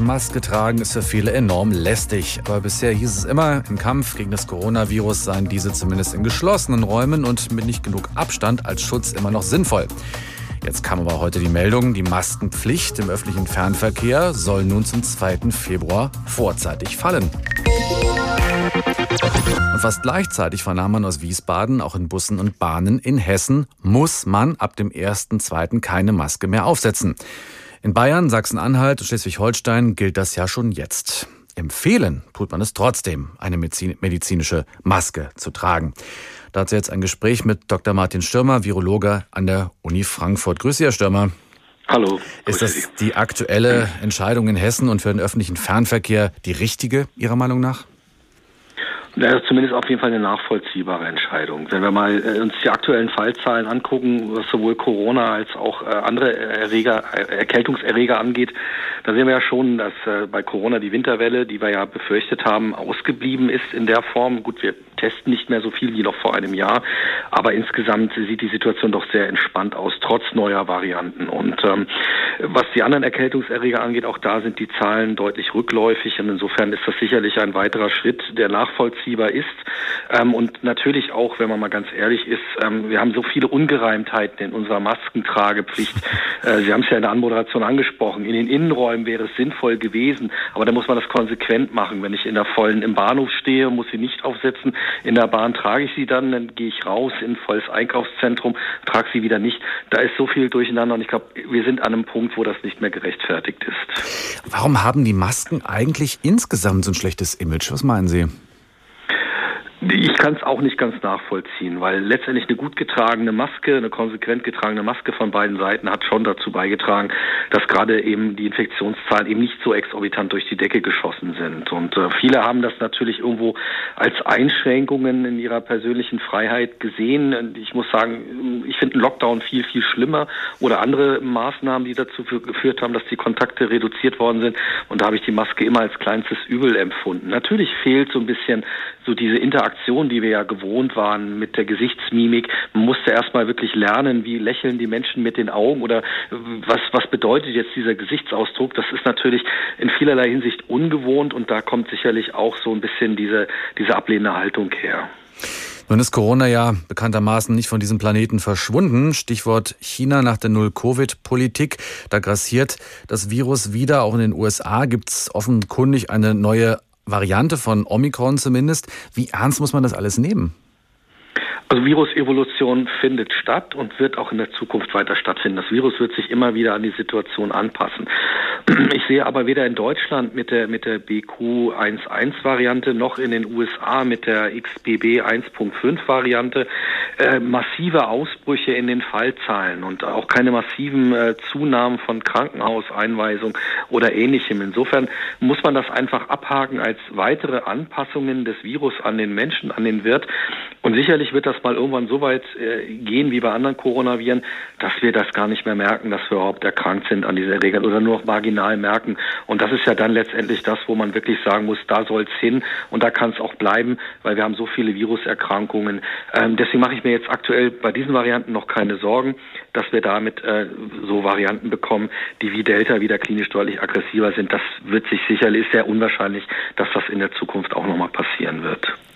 Maske tragen ist für viele enorm lästig. Aber bisher hieß es immer, im Kampf gegen das Coronavirus seien diese zumindest in geschlossenen Räumen und mit nicht genug Abstand als Schutz immer noch sinnvoll. Jetzt kam aber heute die Meldung, die Maskenpflicht im öffentlichen Fernverkehr soll nun zum 2. Februar vorzeitig fallen. Und fast gleichzeitig vernahm man aus Wiesbaden, auch in Bussen und Bahnen in Hessen muss man ab dem 1.2. keine Maske mehr aufsetzen. In Bayern, Sachsen-Anhalt und Schleswig-Holstein gilt das ja schon jetzt. Empfehlen tut man es trotzdem, eine medizinische Maske zu tragen. Dazu jetzt ein Gespräch mit Dr. Martin Stürmer, Virologe an der Uni Frankfurt. Grüße Sie, Herr Stürmer. Hallo. Ist das die aktuelle Entscheidung in Hessen und für den öffentlichen Fernverkehr die richtige Ihrer Meinung nach? Das ist zumindest auf jeden Fall eine nachvollziehbare Entscheidung. Wenn wir mal äh, uns die aktuellen Fallzahlen angucken, was sowohl Corona als auch äh, andere Erreger, Erkältungserreger angeht, da sehen wir ja schon, dass bei Corona die Winterwelle, die wir ja befürchtet haben, ausgeblieben ist in der Form. Gut, wir testen nicht mehr so viel wie noch vor einem Jahr, aber insgesamt sieht die Situation doch sehr entspannt aus, trotz neuer Varianten. Und ähm, was die anderen Erkältungserreger angeht, auch da sind die Zahlen deutlich rückläufig und insofern ist das sicherlich ein weiterer Schritt, der nachvollziehbar ist. Ähm, und natürlich auch, wenn man mal ganz ehrlich ist, ähm, wir haben so viele Ungereimtheiten in unserer Maskentragepflicht. Äh, Sie haben es ja in der Anmoderation angesprochen. In den Innenräumen wäre es sinnvoll gewesen, aber da muss man das konsequent machen. Wenn ich in der vollen im Bahnhof stehe, muss sie nicht aufsetzen. In der Bahn trage ich sie dann, dann gehe ich raus in ein volles Einkaufszentrum, trage sie wieder nicht. Da ist so viel durcheinander und ich glaube, wir sind an einem Punkt, wo das nicht mehr gerechtfertigt ist. Warum haben die Masken eigentlich insgesamt so ein schlechtes Image? Was meinen Sie? Ich kann es auch nicht ganz nachvollziehen, weil letztendlich eine gut getragene Maske, eine konsequent getragene Maske von beiden Seiten hat schon dazu beigetragen, dass gerade eben die Infektionszahlen eben nicht so exorbitant durch die Decke geschossen sind. Und äh, viele haben das natürlich irgendwo als Einschränkungen in ihrer persönlichen Freiheit gesehen. Ich muss sagen, ich finde einen Lockdown viel, viel schlimmer oder andere Maßnahmen, die dazu geführt haben, dass die Kontakte reduziert worden sind. Und da habe ich die Maske immer als kleinstes Übel empfunden. Natürlich fehlt so ein bisschen so diese Interaktion, die wir ja gewohnt waren mit der Gesichtsmimik. Man musste erstmal wirklich lernen, wie lächeln die Menschen mit den Augen oder was, was bedeutet jetzt dieser Gesichtsausdruck. Das ist natürlich in vielerlei Hinsicht ungewohnt und da kommt sicherlich auch so ein bisschen diese, diese ablehnende Haltung her. Nun ist Corona ja bekanntermaßen nicht von diesem Planeten verschwunden. Stichwort China nach der Null-Covid-Politik. Da grassiert das Virus wieder. Auch in den USA gibt es offenkundig eine neue Variante von Omikron zumindest. Wie ernst muss man das alles nehmen? Also Virusevolution findet statt und wird auch in der Zukunft weiter stattfinden. Das Virus wird sich immer wieder an die Situation anpassen. Ich sehe aber weder in Deutschland mit der, mit der BQ11-Variante noch in den USA mit der XBB 1.5-Variante äh, massive Ausbrüche in den Fallzahlen und auch keine massiven äh, Zunahmen von Krankenhauseinweisungen oder ähnlichem. Insofern muss man das einfach abhaken als weitere Anpassungen des Virus an den Menschen, an den Wirt. Und sicherlich wird das mal irgendwann so weit äh, gehen wie bei anderen Coronaviren, dass wir das gar nicht mehr merken, dass wir überhaupt erkrankt sind an dieser Erregern oder nur noch marginal merken. Und das ist ja dann letztendlich das, wo man wirklich sagen muss, da soll es hin und da kann es auch bleiben, weil wir haben so viele Viruserkrankungen. Ähm, deswegen mache ich mir jetzt aktuell bei diesen Varianten noch keine Sorgen, dass wir damit äh, so Varianten bekommen, die wie Delta wieder klinisch deutlich aggressiver sind. Das wird sich sicherlich, sehr unwahrscheinlich, dass das in der Zukunft auch nochmal passieren wird.